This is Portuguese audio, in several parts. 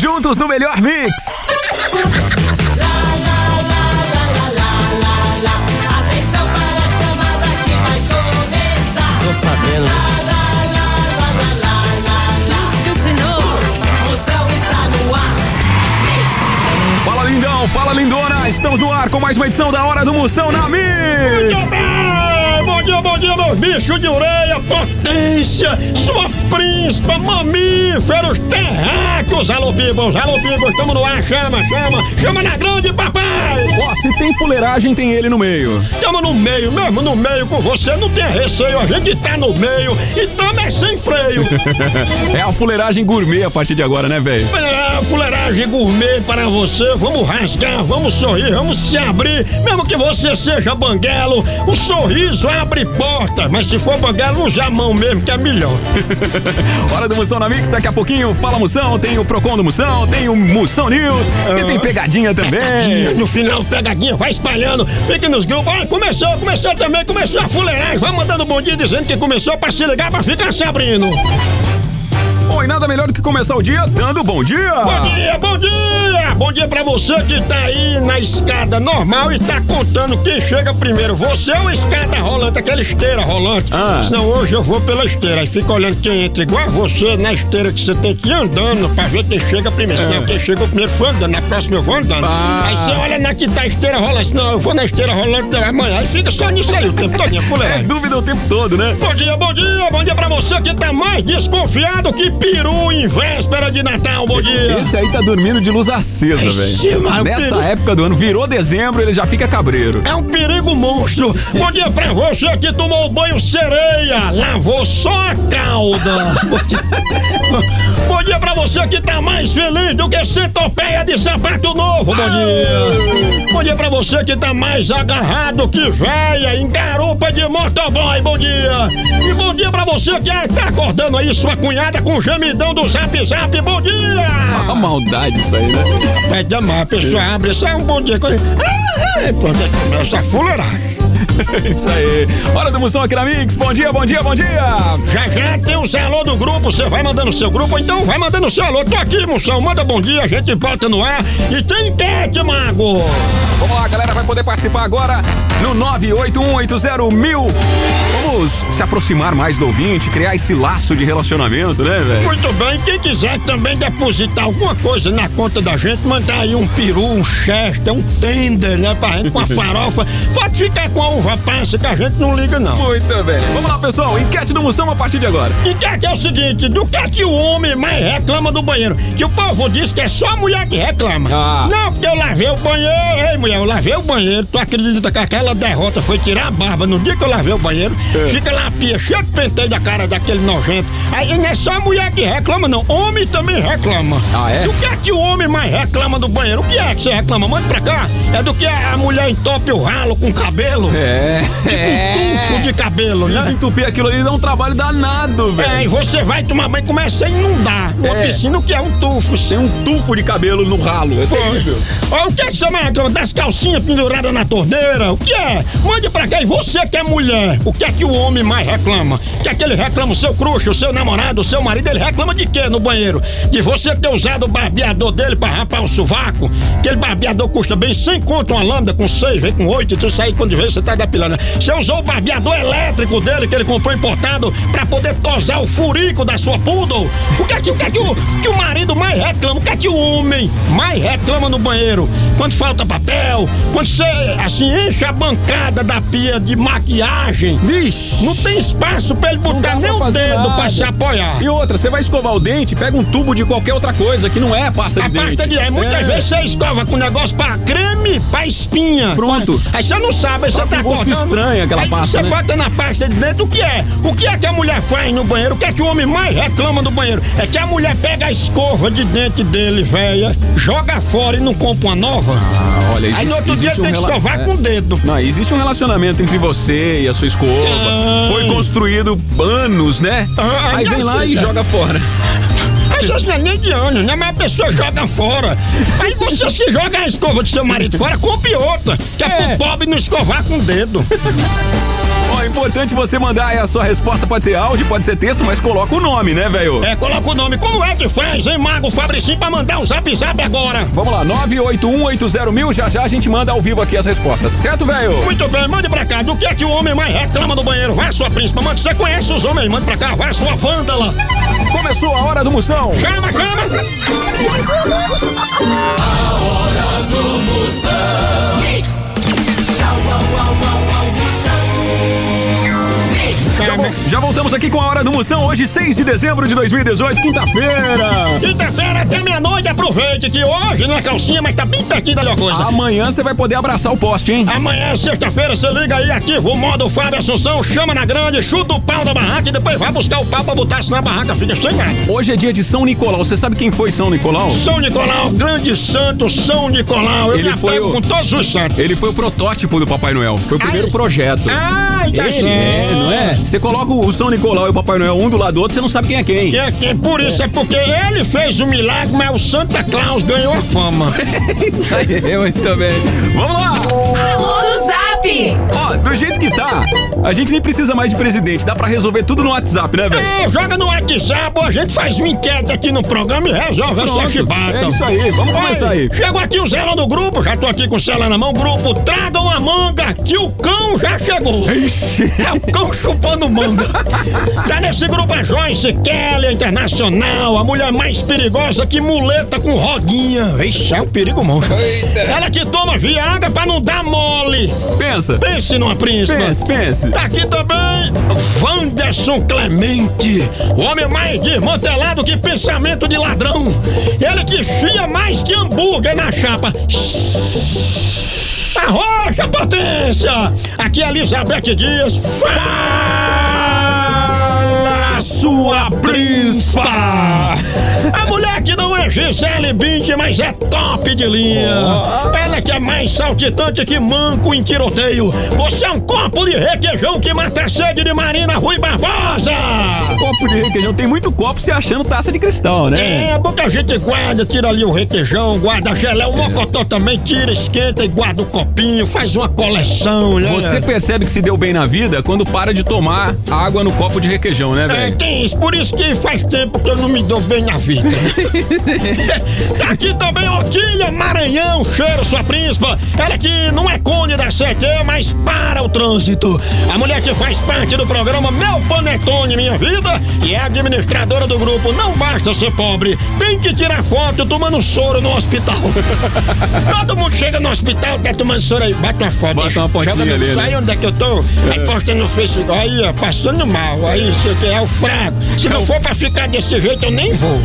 Juntos no melhor mix. Atenção para a chamada que vai começar. Tô sabendo. Tudo de novo. Moção está no ar. Fala lindão, fala lindona. Estamos no ar com mais uma edição da Hora do Moção na Mix. Bom dia, bom dia, meus bichos de orelha, potência, sua príncipa, mamíferos, terráqueos, alô bibos, alô bibos, tamo no ar, chama, chama, chama na grande, papai! Tem fuleiragem, tem ele no meio. Tamo no meio, mesmo no meio com você, não tem receio, a gente tá no meio e tamo é sem freio. É a fuleiragem gourmet a partir de agora, né, velho? É, fuleiragem gourmet para você, vamos rasgar, vamos sorrir, vamos se abrir, mesmo que você seja banguelo, o sorriso abre portas, mas se for banguelo, usa a mão mesmo, que é melhor. Hora do Moção na Mix, daqui a pouquinho fala Moção, tem o Procon do Moção, tem o Moção News e tem pegadinha também. No final, pegadinha, vai espalhando, fica nos grupos. Olha, começou, começou também, começou a fuleiragem. Vai mandando bom dia dizendo que começou pra se ligar pra ficar se abrindo. Oi, nada melhor do que começar o dia dando bom dia. Bom dia, bom dia! Bom dia pra você que tá aí na escada normal e tá contando quem chega primeiro. Você ou a escada rolante, aquela esteira rolante? Ah. Senão hoje eu vou pela esteira. Aí fica olhando quem entra igual você na esteira que você tem que ir andando pra ver quem chega primeiro. Senão quem chegou primeiro foi andando, na próxima eu vou andando. Ah. Aí você olha na que tá a esteira rolante. Não, eu vou na esteira rolante amanhã. Aí fica só nisso aí o tempo todo, É fuleiragem. dúvida o tempo todo, né? Bom dia, bom dia, bom dia pra você que tá mais desconfiado que peru em véspera de Natal, bom dia. Esse aí tá dormindo de luz acesa, velho. mas Nessa peru- época do ano, virou dezembro, ele já fica cabreiro. É um perigo monstro. Bom dia pra você que tomou banho sereia, lavou só a cauda. Bom dia pra você que tá mais feliz do que centopeia de sapato novo. Bom dia. Bom dia pra você que tá mais agarrado que véia em garupa de motoboy. Bom dia. E bom dia pra você que tá acordando aí sua cunhada com o gemidão do zap zap. Bom dia. A maldade isso aí, né? É demais, a pessoa abre só um bom dia. Ah, ah, Pronto, aí começa a fuleiragem. Isso aí. Hora do Moção aqui na Mix. Bom dia, bom dia, bom dia. Já já tem o Zé Alô do grupo, você vai mandando seu grupo, então vai mandando seu alô. Tô aqui, moção, manda bom dia, a gente bota no ar. E tem enquete, mago. Vamos lá, galera, vai poder participar agora no 981801000. Vamos se aproximar mais do ouvinte, criar esse laço de relacionamento, né, velho? Muito bem, quem quiser também depositar alguma coisa na conta da gente, mandar aí um peru, um chester, um tender, né, pra gente com a farofa. Pode ficar com a passa que a gente não liga, não. Muito bem. Vamos lá, pessoal. Enquete do Moção a partir de agora. Enquete é o seguinte, do que é que o homem mais reclama do banheiro? Que o povo diz que é só a mulher que reclama. Ah. Não, porque eu lavei o banheiro. Ei, mulher, eu lavei o banheiro. Tu acredita que aquela derrota foi tirar a barba no dia que eu lavei o banheiro? É. Fica lá a pia cheia de penteio da cara daquele nojento. Aí não é só a mulher que reclama, não. Homem também reclama. Ah, é? Do que é que o homem mais reclama do banheiro? O que é que você reclama? Manda pra cá. É do que a mulher entope o ralo com cabelo. É. Um tufo de cabelo, né? Desentupir aquilo ali dá um trabalho danado, É, velho. e você vai tomar banho e começa a inundar. Uma É. piscina que é um tufo. Tem um tufo de cabelo no ralo. É terrível. O que é que você mais reclama? Das calcinhas penduradas na torneira? O que é? Mande pra cá. E você que é mulher, o que é que o homem mais reclama? O que é que ele reclama? O seu crush, o seu namorado, o seu marido, ele reclama de quê no banheiro? De você ter usado o barbeador dele pra rapar o sovaco? Aquele barbeador custa bem 100 conto uma lâmpada com 6, vem com 8, então isso aí quando vê você tá depilando. Você usou o barbeador elétrico dele que ele comprou importado pra poder tosar o furico da sua poodle? O que é que, o, que, é que, o, que o marido mais reclama? O que é que o homem mais reclama no banheiro? Quando falta papel, quando você, assim, enche a bancada da pia de maquiagem, Vixe! não tem espaço pra ele botar nem o dedo nada. pra se apoiar. E outra, você vai escovar o dente, pega um tubo de qualquer outra coisa que não é pasta A de dente. pasta de dente. Muitas É. vezes você escova com negócio pra creme, pra espinha. Pronto. Aí você não sabe, aí você Tá gosto cortando. estranho aquela aí pasta, Você né? bota na pasta de dentro o que é? O que é que a mulher faz no banheiro? O que é que o homem mais reclama do banheiro? É que a mulher pega a escova de dente dele, velha, joga fora e não compra uma nova. Ah, olha, existe, aí no outro dia existe tem um que escovar é. com o dedo. Não, existe um relacionamento entre você e a sua escova. Ai. Foi construído anos, né? Ah, Aí vem lá assim, e joga fora. Às vezes não é nem de ano, né? Mas a pessoa joga fora. Aí você se joga a escova do seu marido fora, compre outra. Que é, É. pro pobre não escovar com o dedo. Ó, é importante você mandar aí a sua resposta, pode ser áudio, pode ser texto, mas coloca o nome, né, velho? É, coloca o nome. Como é que faz, hein, Mago Fabricinho, pra mandar um zap zap agora? Vamos lá, 98180 mil, já já a gente manda ao vivo aqui as respostas, certo, velho? Muito bem, mande pra cá. Do que é que o homem mais reclama do banheiro? Vai, sua príncipa. Manda, você conhece os homens? Manda pra cá. Vai, sua vândala. Começou a hora do moção. Chama, chama. Já, vo- já voltamos aqui com a hora do moção, hoje 6 de dezembro de 2018, quinta-feira. Quinta-feira até meia-noite, aproveite que hoje não é calcinha, mas tá bem pertinho da coisa. Amanhã você vai poder abraçar o poste, hein? Amanhã, sexta-feira, você liga aí, ativa o modo Fábio Assunção, chama na grande, chuta o pau da barraca e depois vai buscar o pau pra botar senão a barraca fica sem nada. Hoje é dia de São Nicolau. Você sabe quem foi São Nicolau? São Nicolau, grande santo São Nicolau. Eu Ele me foi o- com todos os santos. Ele foi o protótipo do Papai Noel. Foi o primeiro Ai. projeto. Ai, tá Ele é, não é? Você coloca o São Nicolau e o Papai Noel um do lado do outro, você não sabe quem é quem. Que é quem? Por isso é porque ele fez o milagre, mas o Santa Claus ganhou a fama. Isso aí, muito bem. Vamos lá! Alô Ó, do jeito que tá, a gente nem precisa mais de presidente. Dá pra resolver tudo no WhatsApp, né, velho? É, joga no WhatsApp, a gente faz uma enquete aqui no programa e resolve essa Pronto, chibata. é isso aí, vamos começar aí. Chegou aqui o Zé do grupo, já tô aqui com o celular na mão. Grupo, tragam a manga que o cão já chegou. Ixi. É o cão chupando manga. Tá nesse grupo a Joyce Kelly, a internacional, a mulher mais perigosa que muleta com rodinha. Ixi, é um perigo monstro. Ela que toma Viagra pra não dar mole. Pensa. Pense numa príncipe. Pense, pense. Tá aqui também Wanderson Clemente, o homem mais desmantelado que pensamento de ladrão. Ele que chia mais que hambúrguer na chapa. Arrocha, potência! Aqui é Elizabeth Dias. Fala, sua príncipa! A mulher que não é Gisele Bündchen, mas é top de linha. Ela que é mais saltitante que manco em tiroteio. Você é um copo de requeijão que mata a sede de Marina Rui Barbosa! Copo de requeijão. Tem muito copo se achando taça de cristal, né? É, porque a gente guarda, tira ali o requeijão, guarda gelé, o mocotó também tira, esquenta e guarda o copinho, faz uma coleção, né? Você percebe que se deu bem na vida quando para de tomar água no copo de requeijão, né, É, velho? tem isso, por isso que faz tempo que eu não me dou bem na vida. tá aqui também Otília Maranhão, cheiro sua príncipa. Ela que não é cone da CT, mas para o trânsito. A mulher que faz parte do programa Meu Panetone Minha Vida e é administradora do grupo Não Basta Ser Pobre, tem que tirar foto tomando soro no hospital. Todo mundo chega no hospital, tá tomando soro aí, bate uma foto. Bota uma fotinha ali, né? Aí onde é que eu tô? Aí posta no Facebook, aí ó, passando mal, aí isso aqui é o fraco. Se não for pra ficar desse jeito, eu nem vou.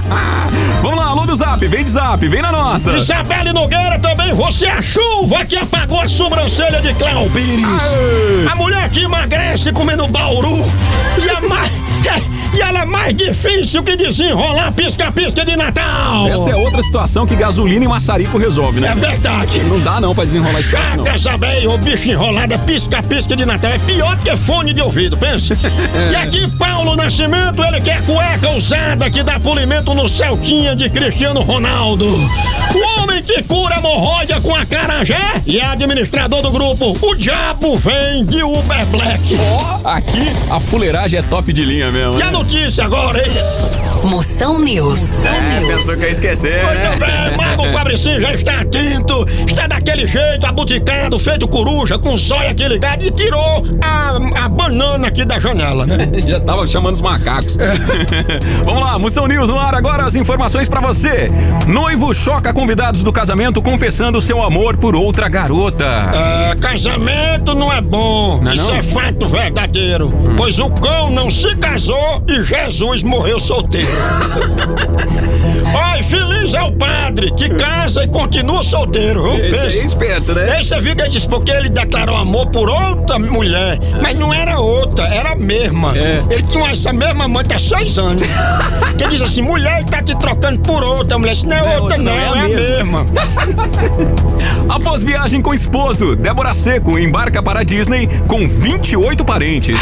Vamos lá, alô do Zap, vem de Zap, vem na nossa. Isabelle Nogueira também, você é a chuva que apagou a sobrancelha de Cléo Pires. Aê! A mulher que emagrece comendo bauru. E a mais. E ela é mais difícil que desenrolar pisca-pisca de Natal. Essa é outra situação que gasolina e maçarico resolve, né? É verdade. Não dá não pra desenrolar esse troço, não. Quer saber, o bicho enrolado é pisca-pisca de Natal. É pior que fone de ouvido, pensa. e aqui, Paulo Nascimento, ele quer cueca usada que dá polimento no Celtinha de Cristiano Ronaldo. O homem que cura hemorroida com a carajé e é administrador do grupo O Diabo Vem de Uber Black. Ó, aqui a fuleiragem é top de linha mesmo. E a Né? notícia agora, hein? Moção News. É, pensou que ia esquecer, Muito né? bem, Mago Fabricinho já está atento, está daquele jeito, abuticado, feito coruja, com o zóio aqui ligado e tirou a, a banana aqui da janela, né? Já tava chamando os macacos. Vamos lá, Moção News no ar agora, as informações pra você. Noivo choca convidados do casamento confessando seu amor por outra garota. É, casamento não é bom. Não é Isso não? é fato verdadeiro. Pois o cão não se casou e Jesus morreu solteiro. Ai, feliz é o padre que casa e continua solteiro. viu? Esse aí é esperto, né? Viu que ele disse porque ele declarou amor por outra mulher, mas não era outra, era a mesma. É. Ele tinha essa mesma mãe há seis anos. que ele diz assim: mulher tá te trocando por outra. A mulher disse: não é, Não é outra, não, não, é é, a a mesma. Após viagem com esposo, Débora Seco embarca para a Disney com 28 parentes.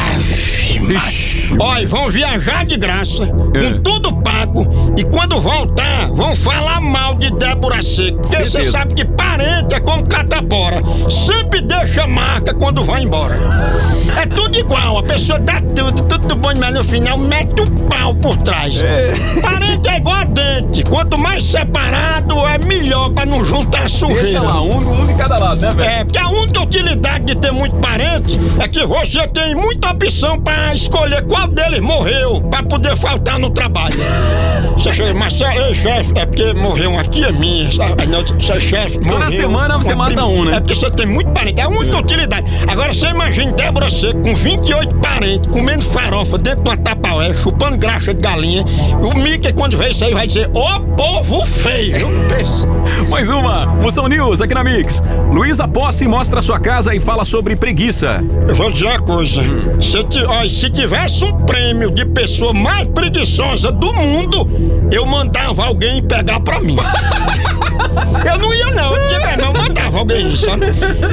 Olha, vão viajar de graça, É. com tudo pago, e quando voltar, vão falar mal de Débora Seco. Porque você sabe que parente é como catapora, sempre deixa marca quando vai embora. É tudo igual, a pessoa dá tudo, tudo bom, mas no final mete o pau por trás. Parente é igual a dente, quanto mais separado é melhor pra não juntar sujeira. Deixa lá, um, um de cada lado, né, velho? É, porque a única utilidade de ter muito parente é que você tem muita opção pra escolher qual deles morreu pra poder faltar no trabalho. Você chega, Marcelo, ei, chefe, é porque morreu um aqui, é minha. sabe? Não, você, chefe, Toda morreu semana você uma mata um, né? É porque você tem muito parente, é a única utilidade. Agora você imagina Débora Seco com 28 parentes, comendo farofa dentro de uma tapaué, chupando graxa de galinha. O Mickey, quando vê isso aí, vai dizer, ô povo feio. Mais uma, Moção News aqui na Mix. Luísa Posse mostra sua casa e fala sobre preguiça. Eu vou dizer uma coisa. Se, ti- ó, se tivesse um prêmio de pessoa mais preguiçosa do mundo, eu mandava alguém pegar pra mim. eu não ia, não. Eu, digo, não, mandava alguém isso, sabe?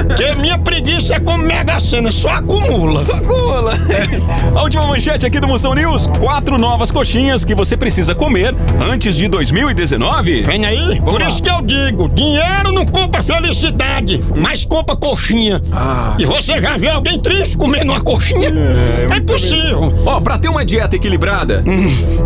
Porque minha preguiça é como mega cena, só acumula. Gula. A última manchete aqui do Moção News: quatro novas coxinhas que você precisa comer antes de 2019. Vem aí? Por lá. isso que eu digo: dinheiro não compra felicidade, mas compra coxinha. E você já viu alguém triste comendo uma coxinha? É, impossível. Ó, pra ter uma dieta equilibrada,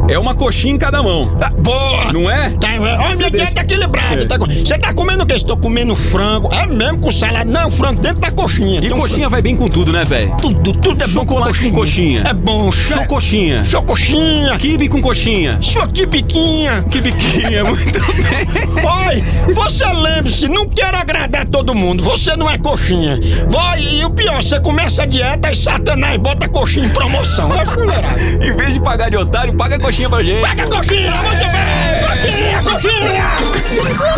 é uma coxinha em cada mão. Ah, Boa! Não é? Tá, é, ó, Você minha deixa- dieta equilibrada. É. tá Você tá comendo o quê? Estou comendo frango. É mesmo com salada? Não, frango dentro da coxinha. E um coxinha vai bem com tudo, né, velho? Tudo, tudo é bom Chocolate com coxinha. É bom. Chocoxinha. Chocoxinha. Kibe com coxinha. Choquipiquinha. Que biquinha, muito bem. Vai, você lembre-se, não quero agradar todo mundo, você não é coxinha. Vai, e o pior, você começa a dieta e Satanás bota coxinha em promoção. É fuleirado. Em vez de pagar de otário, paga coxinha pra gente. Pega a coxinha, muito bem! Coxinha, coxinha!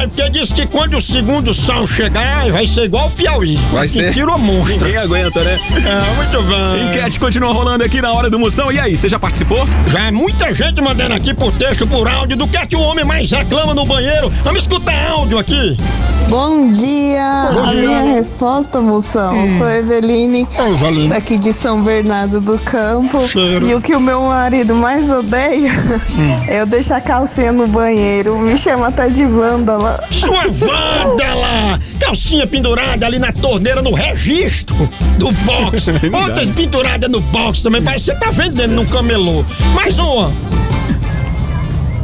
Ai, porque diz que quando o segundo sol chegar, vai ser igual o Piauí. Vai ser. Tira monstro. Ninguém aguenta, né? É, muito bem. Enquete continua rolando aqui na hora do Moção. E aí, você já participou? Já é muita gente mandando aqui por texto, por áudio, do que é que o homem mais reclama no banheiro. Vamos escutar áudio aqui. Bom dia! Bom a dia. minha resposta, moção, sou Eveline, Oi, Valine. daqui de São Bernardo do Campo. Cheiro. E o que o meu marido mais odeia é eu deixar a calcinha no banheiro. Me chama até de vândala. Sua vândala! Calcinha pendurada ali na torneira no registro do box. Outras penduradas no box também. Parece que você tá vendendo num camelô. Mais uma.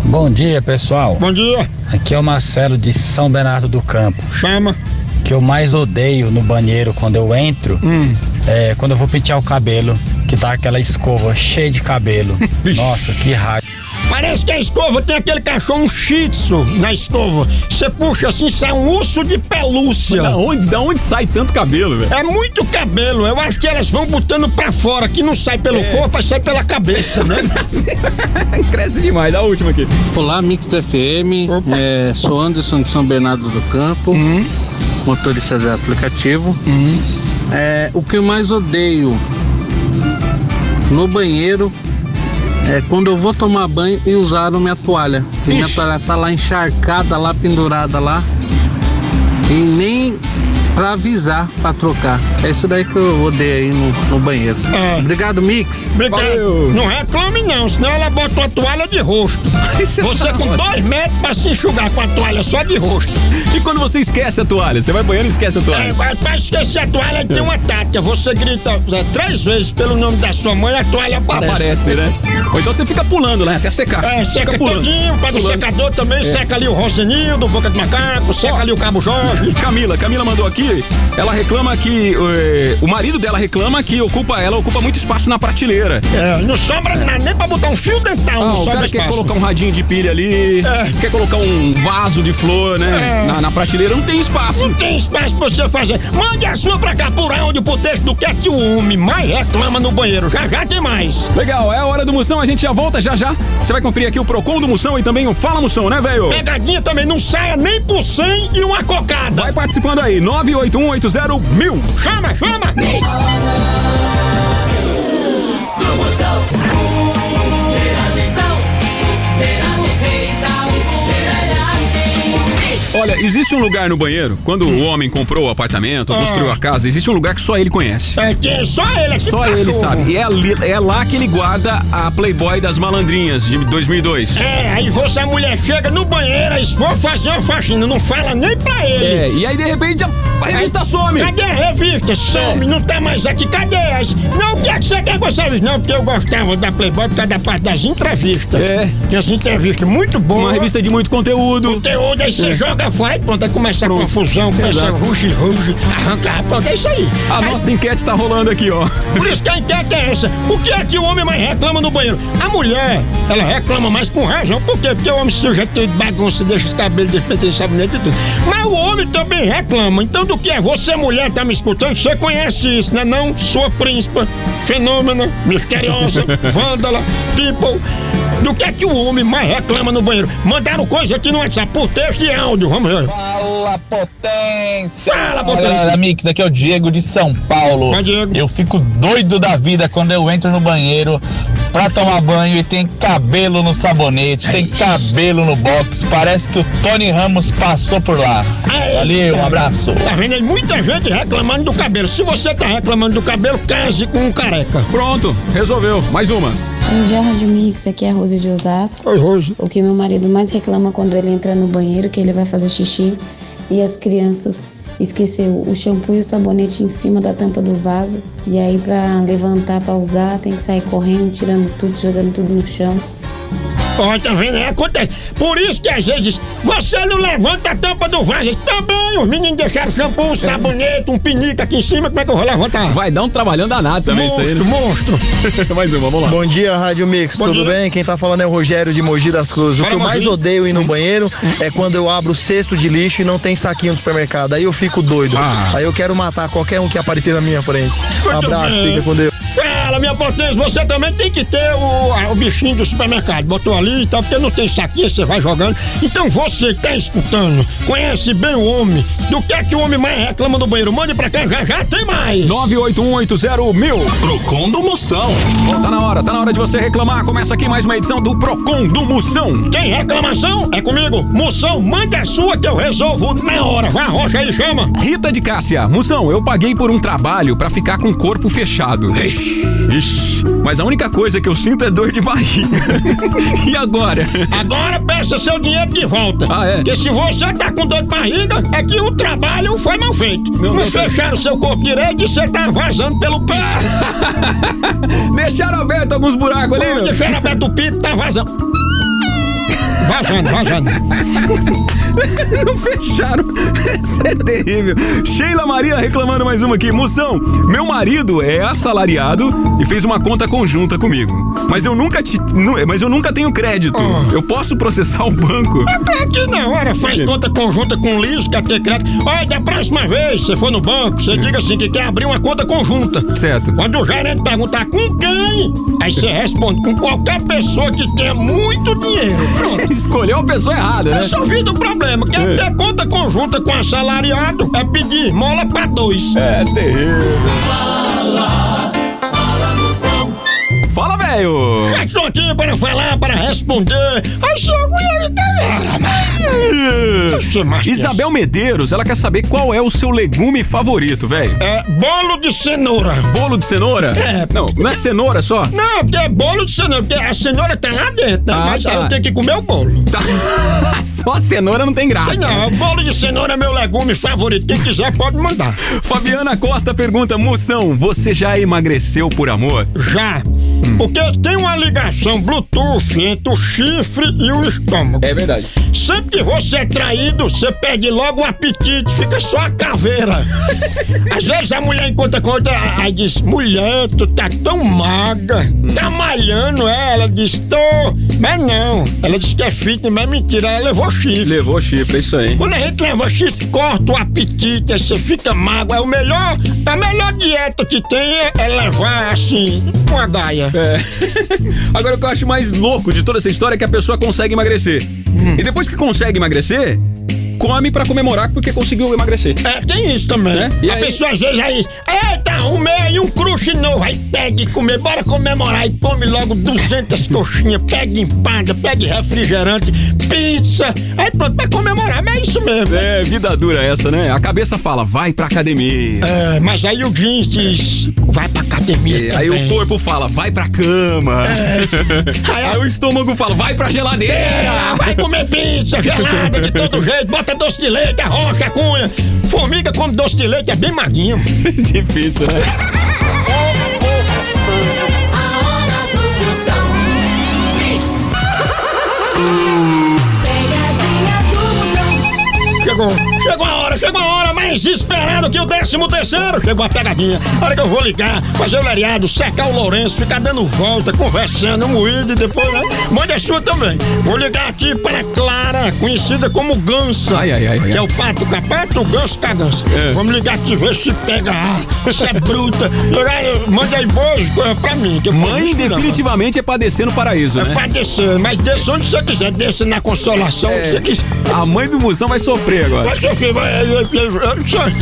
Bom dia, pessoal. Bom dia. Aqui é o Marcelo de São Bernardo do Campo. Chama. O que eu mais odeio no banheiro quando eu entro é quando eu vou pentear o cabelo, que tá aquela escova cheia de cabelo. Nossa, que raiva. Parece que a escova tem aquele cachorro, um shih tzu na escova. Você puxa assim, sai um urso de pelúcia. Da onde, da onde sai tanto cabelo, velho? É muito cabelo. Eu acho que elas vão botando pra fora, que não sai pelo corpo, mas sai pela cabeça, né? Cresce demais. Da última aqui. Olá, Mix FM. É, sou Anderson de São Bernardo do Campo, motorista de aplicativo. É, o que eu mais odeio no banheiro é quando eu vou tomar banho e usaram minha toalha. E minha toalha tá lá encharcada, lá pendurada lá. E nem pra avisar pra trocar. É isso daí que eu odeio aí no, no banheiro. É. Obrigado, Mix. Obrigado. Valeu. Não reclame não, senão ela bota uma toalha de rosto. É Você com nossa. dois metros pra se enxugar com a toalha só de rosto. E quando você esquece a toalha? Você vai ao banheiro e esquece a É, toalha. mas pra esquecer a toalha tem uma tática. Você grita é, três vezes pelo nome da sua mãe, a toalha aparece. Aparece, né? Ou então você fica pulando, né? Até secar. É, seca fica pulando. todinho, pega o secador também, seca ali o Rosenildo, Boca de Macaco, seca ali o Cabo Jorge. Camila, Camila mandou aqui. Ela reclama que eh, o marido dela reclama que ocupa, ela ocupa muito espaço na prateleira. É, não sobra nada, nem pra botar um fio dental, Ah, o cara quer espaço. colocar um radinho de pilha ali, É. quer colocar um vaso de flor, né? É. Na, na prateleira não tem espaço. Não tem espaço pra você fazer. Mande a sua pra cá por áudio pro texto do que é que o homem mais reclama no banheiro. Já já tem mais. Legal, é a hora do Moção, a gente já volta já já. Você vai conferir aqui o Procon do Moção e também o Fala Moção, né, velho? Pegadinha também, não saia nem por 100 e uma cocada. Vai participando aí, 98180 mil. Chama, chama. Olha, existe um lugar no banheiro, quando o homem comprou o apartamento, Ah. construiu a casa, existe um lugar que só ele conhece. É que só ele aqui Só ele sabe. E é, ali- é lá que ele guarda a Playboy das malandrinhas de 2002. É, aí você, a mulher chega no banheiro e for fazer uma faxina, não fala nem pra ele. É, e aí de repente a, a revista some. Cadê a revista? Some, não tá mais aqui. Cadê as? Não, o que é que você quer revista? Não, porque eu gostava da Playboy por causa da parte das entrevistas. É. Tem as entrevistas muito boas. Uma revista de muito conteúdo. Conteúdo, aí você joga fora e pronto, aí começa a confusão, começa a ruge, ruge, arranca, pronto, é isso aí. A Aí- nossa enquete tá rolando aqui, ó. Por isso que a enquete é essa. O que é que o homem mais reclama no banheiro? A mulher, ela reclama mais com razão. Por quê? Porque o homem suja tudo, bagunça, deixa os cabelos, despeita sabonete e tudo. Mas o homem também reclama. Então do que é? Você, mulher, tá me escutando? Você conhece isso, né não? Sua príncipa, fenômena, misteriosa, vândala, people. Do que é que o homem mais reclama no banheiro? Mandaram coisa aqui no WhatsApp por texto e áudio. Vamos ver. Fala potência! Fala, potência. Galera, Mix, aqui é o Diego de São Paulo. Vai, Diego. Eu fico doido da vida quando eu entro no banheiro pra tomar banho e tem cabelo no sabonete, tem cabelo no box. Parece que o Tony Ramos passou por lá. Valeu, um abraço. Tá vendo aí? Muita gente reclamando do cabelo. Se você tá reclamando do cabelo, case com um careca. Pronto, resolveu. Mais uma. Bom dia, Rádio Mix. Aqui é a Rose de Osasco. Oi, Rose. O que meu marido mais reclama quando ele entra no banheiro, que ele vai fazer xixi e as crianças esqueceu o shampoo e o sabonete em cima da tampa do vaso. E aí, pra levantar pra usar, tem que sair correndo, tirando tudo, jogando tudo no chão. Ó, tá vendo? É, acontece. Por isso que às vezes você não levanta a tampa do vaso. Também os meninos deixaram shampoo, um sabonete, um pinico aqui em cima. Como é que eu vou levantar? Vai dar um trabalhão danado também isso aí, monstro, né? monstro. Mais uma, vamos lá. Bom dia, Rádio Mix, Bom tudo dia. bem? Quem tá falando é o Rogério de Mogi das Cruzes. O Fala, que eu mais Mogi. odeio ir no banheiro é quando eu abro o cesto de lixo e não tem saquinho no supermercado. Aí eu fico doido. Ah. Aí eu quero matar qualquer um que aparecer na minha frente. Muito Abraço, bem. fica com Deus. Fala, minha potência, você também tem que ter o, o bichinho do supermercado. Botou ali e tal, porque não tem saquinho, você vai jogando. Então você que tá escutando, conhece bem o homem. Do que é que o homem mais reclama no banheiro? Mande pra cá, já já tem mais. 98180 mil. Procon do Moção. Bom, tá na hora, tá na hora de você reclamar. Começa aqui mais uma edição do Procon do Moção. Tem reclamação? É comigo. Moção, mande a sua que eu resolvo na hora. Vai, rocha aí, chama. Rita de Cássia, Moção, eu paguei por um trabalho pra ficar com o corpo fechado. Ixi, mas a única coisa que eu sinto é dor de barriga. e agora? Agora peça seu dinheiro de volta. Ah, é? Porque se você tá com dor de barriga, é que o trabalho foi mal feito. Não, Não, fecharam seu corpo direito e você tá vazando pelo pito. Deixaram aberto alguns buracos ali, meu. Deixaram aberto o pito, tá vazando. Vazando, vazando. Não fecharam. Isso é terrível. Sheila Maria reclamando mais uma aqui. Moção, meu marido é assalariado e fez uma conta conjunta comigo. Mas eu nunca te, mas eu nunca tenho crédito. Oh. Eu posso processar o banco? É que na hora faz conta conjunta com o Liso, quer ter crédito. Olha, da próxima vez você for no banco, você diga assim que quer abrir uma conta conjunta. Certo. Quando o gerente perguntar com quem, aí você responde com qualquer pessoa que tenha muito dinheiro. Pronto. Escolheu a pessoa errada, né? Resolvido o problema. Quer É. ter conta conjunta com assalariado é pedir mola pra dois. É terrível. Velho. Já estou aqui para falar, para responder. Ai, senhor, Isabel Medeiros, ela quer saber qual é o seu legume favorito, velho. É bolo de cenoura. Bolo de cenoura? É. Não, não é cenoura só? Não, porque é bolo de cenoura, porque a cenoura tá lá dentro, né? Ah, mas tá. eu tenho que comer o bolo. Tá. Só a cenoura não tem graça. Não, o bolo de cenoura é meu legume favorito. Quem quiser pode mandar. Fabiana Costa pergunta: Moção, você já emagreceu por amor? Já. Porque tem uma ligação Bluetooth entre o chifre e o estômago. É verdade. Sempre que você é traído, você perde logo o apetite, fica só a caveira. Às vezes a mulher encontra com outra, aí diz: Mulher, tu tá tão magra, tá malhando é? Ela diz: Tô, mas não. Ela diz que é fitness, mas é mentira, ela levou chifre. Levou chifre, é isso aí. Quando a gente leva chifre, corta o apetite, aí você fica magro. É o melhor, a melhor dieta que tem é, é levar assim, uma gaia. É. Agora o que eu acho mais louco de toda essa história é que a pessoa consegue emagrecer. E depois que consegue emagrecer, come pra comemorar porque conseguiu emagrecer. É, tem isso também. Né? E a aí- pessoa às vezes aí, eita, um meio um crush novo, aí pega e comer, bora comemorar e come logo 200 coxinhas, pega empada, pega refrigerante, pizza, aí pronto, pra comemorar, mas é isso mesmo. É, vida dura essa, né? A cabeça fala, vai pra academia. É, mas aí o jeans diz, vai pra academia É, aí o corpo fala, vai pra cama. Aí, o estômago fala, vai pra geladeira. É, vai comer pizza gelada de todo jeito, bota doce de leite, arrocha, cunha. Formiga come doce de leite, é bem maguinho. Difícil, né? Chegou, chegou a hora, chegou a hora mais esperada que o décimo terceiro. Chegou a pegadinha. A hora que eu vou ligar, fazer o lariado, secar o Lourenço, ficar dando volta, conversando, moído e depois, né? Mande a sua também. Vou ligar aqui para Clara, conhecida como Gansa. Ai, ai, ai, Que é o pato capato, o ganso cagança. É. Vamos ligar aqui, ver se pega A, se é bruta. Manda aí boas coisas pra mim. Mãe definitivamente é pra descer no paraíso, É né? pra descer, mas desça onde você quiser, desça na consolação, onde você quiser. A mãe do Moção vai sofrer agora. Vai sofrer, vai. vai- do Moção.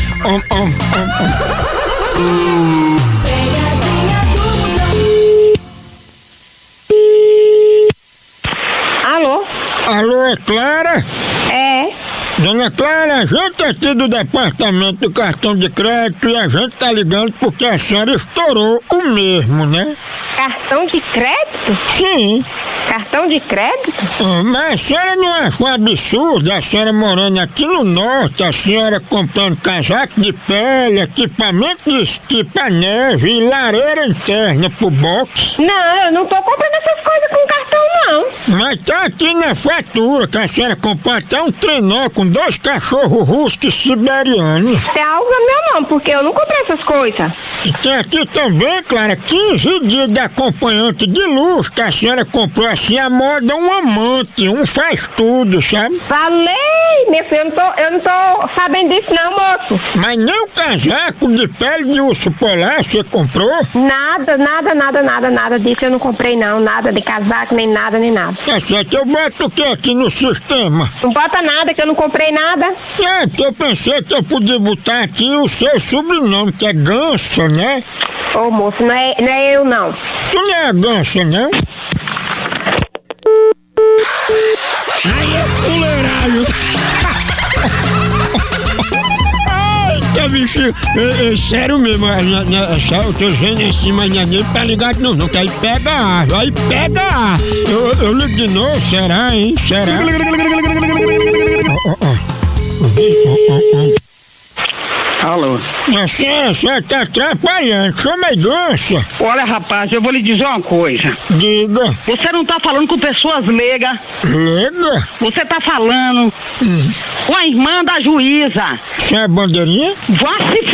Alô? Alô, é Clara? É? Dona Clara, a gente é aqui do departamento do cartão de crédito e a gente tá ligando porque a senhora estourou o mesmo, né? Cartão de crédito? Sim. Cartão de crédito? Ah, Mas a senhora não achou absurdo a senhora morando aqui no norte, a senhora comprando casaco de pele, equipamento de esqui pra neve e lareira interna pro box? Não, eu não tô comprando essas coisas com cartão, não. Mas tá aqui na fatura que a senhora comprou até um trenó com dois cachorros russos siberianos. É algo meu, não, porque eu não comprei essas coisas. E tem aqui também, Clara, 15 dias de acompanhante de luxo que a senhora comprou assim a moda um amante, um faz tudo, sabe? Falei, meu filho, eu não tô, eu não tô sabendo disso, não, moço. Mas nem o casaco de pele de urso polar você comprou? Nada, nada, nada, nada, nada disso eu não comprei, não. Nada de casaco, nem nada, nem nada. Tá certo, eu boto o que aqui no sistema? Não bota nada, que eu não comprei nada. É, porque eu pensei que eu podia botar aqui o seu sobrenome, que é Ganso, né? Ô, moço, não é, não é eu, não. Tu não é Ganso, não? Aí é fuleiragem. Eita, bicho, é, é sério mesmo, é, é, é, só eu tô dizendo em cima de ninguém pra ligar não, não, que aí pega ar, aí pega ar. Eu, eu ligo de novo, será, hein? Será? Alô? A senhora, a senhora tá atrapalhando, chama aí, Gansa. Olha, rapaz, eu vou lhe dizer uma coisa. Diga. Você não tá falando com pessoas leigas. Lega? Você tá falando com a irmã da juíza. Você é a bandeirinha? Vá se.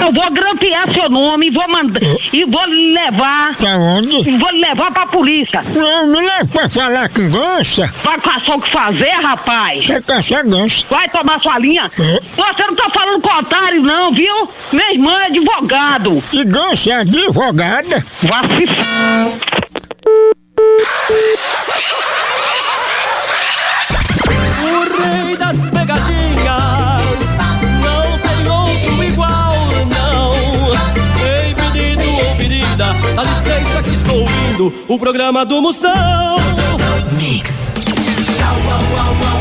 Eu vou grampear seu nome e vou mandar. E vou lhe levar. Pra onde? E vou lhe levar pra polícia. Não, me leva pra falar com Gansa. Vai caçar o que fazer, rapaz? Você caça Gansa. Vai tomar sua linha? Você não tá falando com otário, não, viu? Minha irmã é advogado. E Gansa é advogada? Vá se ouvindo o programa do Moção. Mix. Tchau, au, au, au,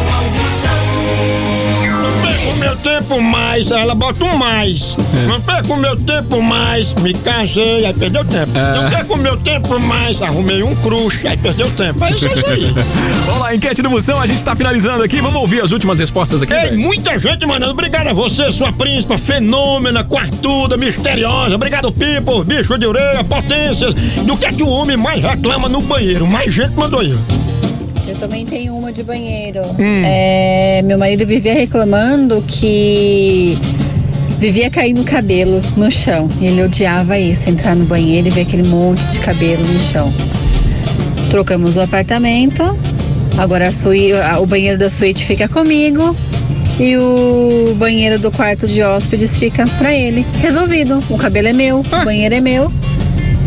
perco meu tempo mais, ela bota um mais. Não perco meu tempo mais, me casei, aí perdeu tempo. Não perco meu tempo mais, arrumei um crush, aí perdeu tempo. É isso aí. Vamos lá, enquete do Moção, a gente tá finalizando aqui. Vamos ouvir as últimas respostas aqui. Ei, muita gente mandando. Obrigado a você, sua príncipa, fenômena, quartuda, misteriosa. Obrigado, Pipo, bicho de orelha, potências. Do que é que o homem mais reclama no banheiro? Mais gente mandou aí. Eu também tenho uma de banheiro. Hum. É, meu marido vivia reclamando que vivia caindo cabelo no chão. E ele odiava isso, entrar no banheiro e ver aquele monte de cabelo no chão. Trocamos o apartamento. Agora a- o banheiro da suíte fica comigo. E o banheiro do quarto de hóspedes fica pra ele. Resolvido. O cabelo é meu, o banheiro é meu.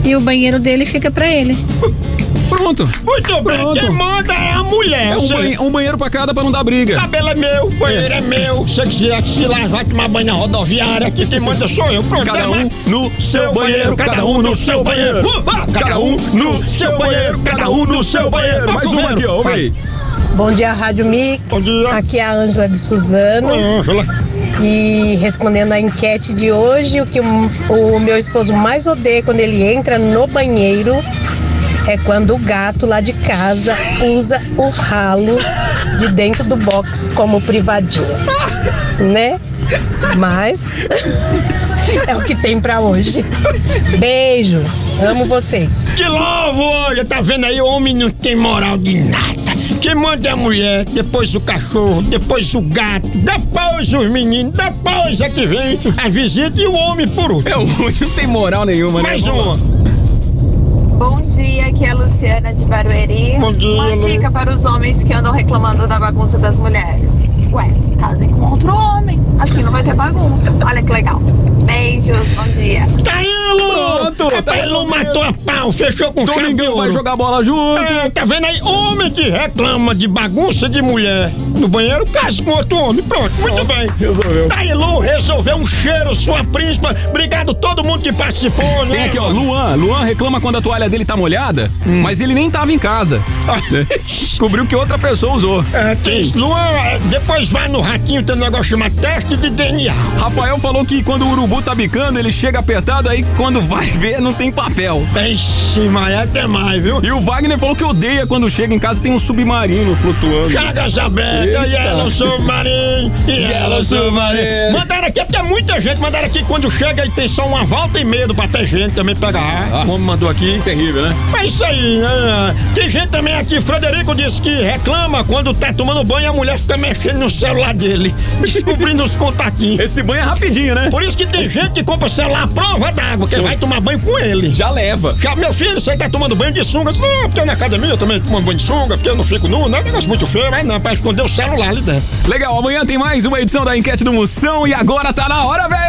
E o banheiro dele fica pra ele. Pronto. Muito bem, quem manda é a mulher. É um, Você- banhe- um banheiro pra cada pra não dar briga. Cabelo é meu, banheiro é, meu. Se quiser se lá, vai tomar banho na rodoviária, aqui quem manda sou eu. Pronto, Cada é um no seu banheiro, cada um no seu banheiro. Cada um no seu banheiro, cada um no seu banheiro. Mais uma aqui, ó, ouve aí. Bom dia, Rádio Mix. Bom dia. Aqui é a Ângela de Suzano. Oi, Ângela. E respondendo a enquete de hoje, o que o, o meu esposo mais odeia quando ele entra no banheiro é quando o gato lá de casa usa o ralo de dentro do box como privadinho. Né? Mas é o que tem pra hoje. Beijo. Amo vocês. Que louvo, olha, tá vendo aí? O homem não tem moral de nada. Quem manda é a mulher, depois o cachorro, depois o gato, depois os meninos, depois é que vem a visita e o homem por último. É o não tem moral nenhuma, né? Mais Vamos lá. uma. Aqui é a Luciana de Barueri. Bom dia, Uma dica para os homens que andam reclamando da bagunça das mulheres. Ué, casem com outro homem. Assim não vai ter bagunça. Olha que legal. Beijos, bom dia. Tá Lu! Pronto, Rapaz, tá matou a pau, fechou com chave de Domingão vai jogar bola junto. É, tá vendo aí? Homem que reclama de bagunça de mulher no banheiro, casa com outro homem. Pronto, muito bem. resolveu. Tá resolveu um cheiro, sua príncipa. Obrigado todo mundo que participou, né? Tem aqui, ó, Luan. Luan reclama quando a toalha dele tá molhada, mas ele nem tava em casa. né? Descobriu que outra pessoa usou. É, tem isso. Luan, é, depois vai no ratinho, tem um negócio chamado teste de DNA. Rafael falou que quando o urubu tá bicando, ele chega apertado, aí quando vai ver, não tem papel. Ixi, mas é até mais, viu? E o Wagner falou que odeia quando chega em casa e tem um submarino flutuando. Chagas abertas, e Eita. ela submarino, e ela submarino. Mandaram aqui, porque muita gente mandaram aqui quando chega e tem só uma volta e meia do papel higiênico também pega ar. Como mandou aqui. Terrível, né? É isso aí, né? Tem gente também aqui, Frederico disse que reclama quando tá tomando banho e a mulher fica mexendo no celular dele, descobrindo os contatinhos. Esse banho é rapidinho, né? Por isso que tem gente que compra celular à prova d'água, que vai tomar banho com ele. Já leva. Já, meu filho, você tá tomando banho de sunga? Eu disse, Não, porque na academia eu também tomo banho de sunga, porque eu não fico nu, não é negócio muito feio, mas não, pra esconder o celular ali dentro. Legal, amanhã tem mais uma edição da enquete do Moção e agora tá na hora, velho!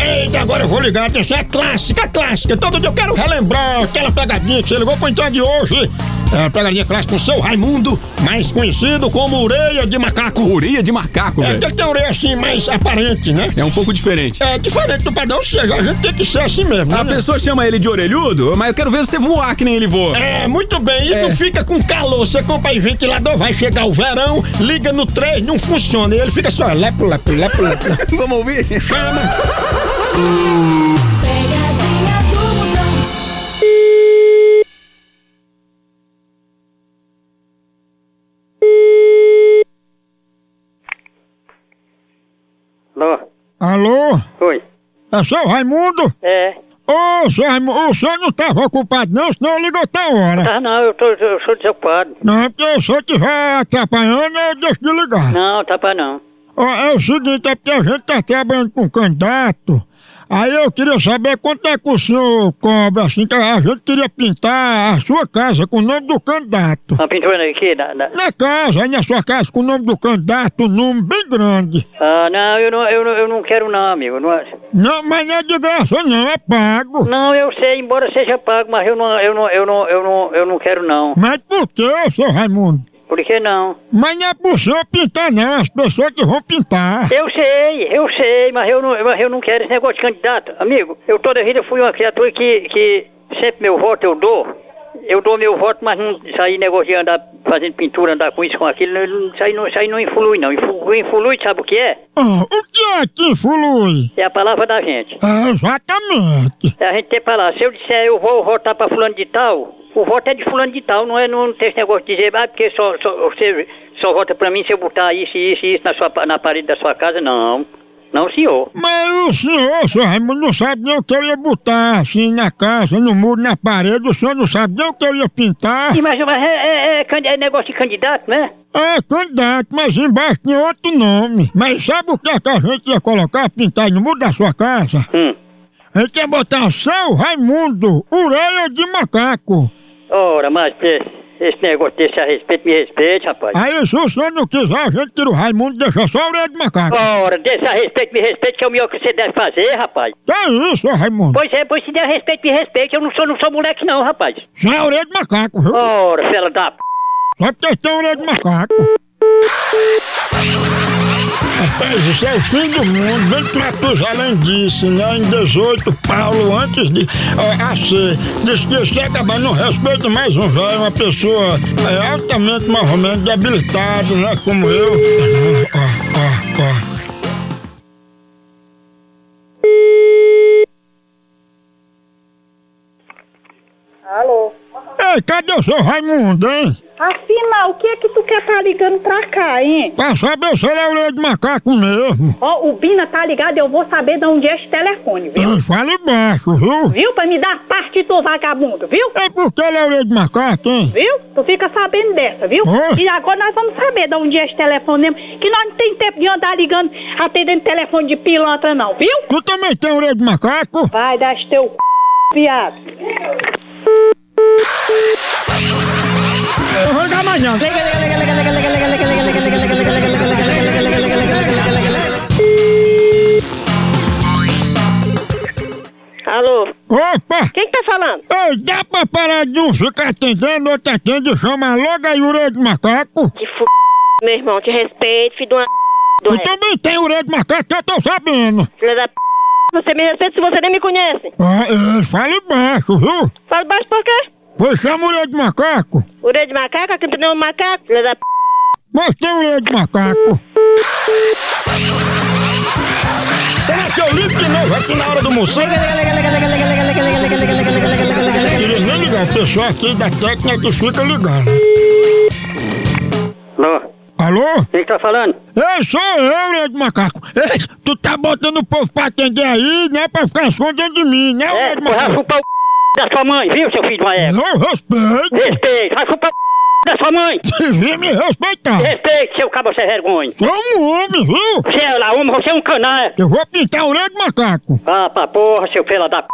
Eita, agora eu vou ligar, atenção, é clássica, clássica. Todo dia eu quero relembrar aquela pegadinha que você ligou pro então de hoje. É a pegadinha clássica com o seu Raimundo, mais conhecido como Ureia de Macaco. Ureia de macaco, É, velho. tem que ter ureia assim, mais aparente, né? É um pouco diferente. É diferente do padrão, seja, a gente tem que ser assim mesmo. A né? pessoa chama ele de orelhudo, mas eu quero ver você voar que nem ele voa. É, muito bem, e É. fica com calor. Você compra aí ventilador, vai chegar o verão, liga no 3, não funciona. E ele fica só lepo, lepo, lepo, lepo. Vamos ouvir? Chama. É seu Raimundo? É. Ô, seu Raimundo, o senhor não estava ocupado não, senão eu ligo outra hora. Ah, não, eu, tô, eu sou desocupado. Não, porque se eu estiver atrapalhando, eu deixo de ligar. Não, tá pra não. Ó, é o seguinte, é porque a gente tá trabalhando com um candidato. Aí eu queria saber quanto é que o senhor cobra, assim, que a gente queria pintar a sua casa com o nome do candidato. Uma pintura aqui, na, na- Na casa, aí na sua casa, com o nome do candidato, um nome bem grande. Ah, não, eu não, eu, não, eu não quero não, amigo. Não, Não, mas não é de graça não, é pago. não, eu sei, embora seja pago, mas eu não, eu não, eu não, eu não, eu não quero não. Mas por que, seu Raimundo? Por que não? Mas não é pro senhor pintar, não. As pessoas que vão pintar. Eu sei, eu sei, mas eu não, mas eu não quero esse negócio de candidato. Amigo, eu toda a vida fui uma criatura que, que sempre meu voto eu dou. Eu dou meu voto, mas não sair negócio de andar fazendo pintura, andar com isso, com aquilo, não- isso aí não, isso aí não influi, não. Influ- Influi, sabe o que é? Ah, o que é que influi? É a palavra da gente. Ah, exatamente. É a gente ter palavra. Se eu disser eu vou votar pra fulano de tal, o voto é de fulano de tal, não é não tem esse negócio de dizer, ah, porque só, só, você só vota pra mim se eu botar isso, isso e isso na, sua, na parede da sua casa. Não. Não, senhor. Mas o senhor, seu Raimundo, não sabe nem o que eu ia botar assim na casa, no muro, na parede. O senhor não sabe nem o que eu ia pintar. Sim, mas, mas é, é- é é negócio de candidato, né? É, candidato, mas embaixo tinha outro nome. Mas sabe o que, é que a gente ia colocar, pintar no muro da sua casa? Hum. A gente ia botar seu Raimundo, ureia de macaco. Ora, mas esse negócio desse a respeito, me respeite, rapaz. Aí se o senhor não quiser, a gente tira o Raimundo e deixa só a ureia de macaco. Ora, desse a respeito, me respeite, que é o melhor que você deve fazer, rapaz. Que é isso, Raimundo? Pois é, pois se der respeito, me respeite. Eu não sou, não sou moleque, não, rapaz. Só é ureia de macaco, viu? Ora, fela da p. Só porque tem ureia de macaco. Rapaz, isso é o fim do mundo. Bem que Matusalém disse, né? Em 18, Paulo, antes de a ser, disse que se acabar não respeita mais um velho, uma pessoa é, altamente, mais ou menos, debilitada, né? Como eu. Ó, ó, ó. Alô? Ei, cadê o seu Raimundo, hein? Afinal, o que é que tu quer tá ligando pra cá, hein? Pra saber se ele é ureia de macaco mesmo. Ó, o Bina tá ligado, eu vou saber de onde é esse telefone, viu? Ei, fale baixo, viu? Viu? Pra me dar parte do vagabundo, viu? É porque ele é ureia de macaco, hein? Viu? Tu fica sabendo dessa, viu? E agora nós vamos saber de onde é esse telefone mesmo. Que nós não tem tempo de andar ligando, atendendo telefone de pilantra, não, viu? Tu também tem ureia de macaco? Vai dar teu c... viado. Eu vou mais não. Alô? Opa! Quem que tá falando? Ei, dá pra parar de um ficar atendendo, outro atende chama logo a ureia de macaco? Que f... meu irmão, te respeito, filho de uma... Tu também tem ureia de macaco que eu tô sabendo. Filha da p... Você me respeita se você nem me conhece. Ah, é, fale baixo, viu? Fala baixo por quê? Pois chama ureia de macaco. Orelha de macaco, aqui não tem um macaco, filha da p... Mas tem ureia de macaco. Será que eu ligo de novo aqui na hora do moção? Queria nem ligar, o pessoal aqui da técnica que fica ligando. Alô? Alô? Quem que tá falando? Ei, sou eu, ureia de macaco. Ei, tu tá botando o povo pra atender aí, né? Pra ficar escondendo de mim, né, É, de macaco? O da sua mãe, viu, seu filho de uma égua? Não, respeito. Respeito, vai chupar o c... da sua mãe. Devia me respeitar. Respeite, seu cabo sem vergonha. Sou um homem, viu? Você é lá, homem, você é um canalha. Eu vou pintar a orelha de macaco. Ah, pra porra, seu fela da p...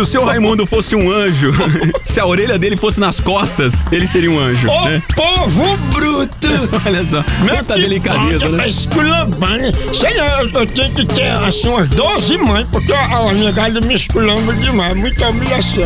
Se o seu Raimundo fosse um anjo, se a orelha dele fosse nas costas, ele seria um anjo, Ô, né? povo bruto! Olha só, muita delicadeza, né? esculambar, né? Sei lá, eu, eu tenho que ter assim umas 12 mães, porque a, a minha galera me esculamba demais, muita humilhação.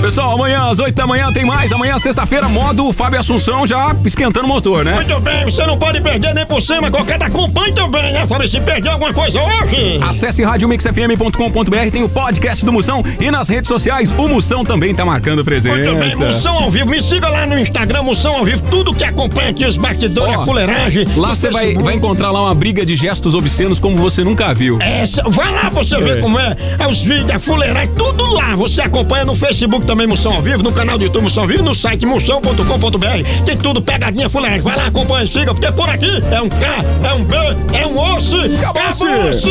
Pessoal, amanhã às 8 da manhã tem mais. Amanhã, sexta-feira, modo Fábio Assunção já esquentando o motor, né? Muito bem, você não pode perder nem por cima, qualquer da acompanhe também, né? Fala, se perder alguma coisa hoje. Acesse radiomixfm.com.br, tem o podcast do Moção e nas redes sociais o Moção também tá marcando presença. Muito bem, Moção ao vivo. Me siga lá no Instagram, Moção ao vivo. Tudo que acompanha aqui, os bastidores, Ó, a fuleiragem. Lá você vai, vai encontrar lá uma briga de gestos obscenos como você nunca viu. É, vai lá pra você É. ver como é. É os vídeos, a fuleiragem, tudo lá. Você acompanha no Facebook também, Moção ao vivo, no canal do YouTube Moção ao vivo, no site moção.com.br. Tem tudo pegadinha, fuleiragem. Vai lá, acompanha, siga, porque por aqui é um K, é um B, é um osso. Acabou-se.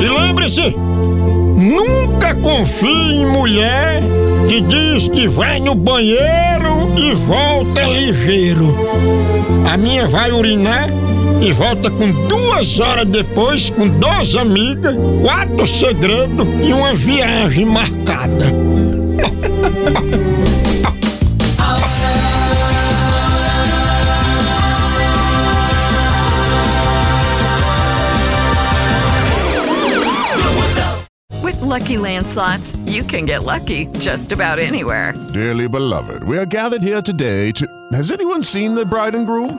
E lembre-se, nunca confie em mulher que diz que vai no banheiro e volta ligeiro. A minha vai urinar e volta com duas horas depois, com duas amigas, quatro segredos e uma viagem marcada. With Lucky Land slots, you can get lucky just about anywhere. Dearly beloved, we are gathered here today to. Has anyone seen the bride and groom?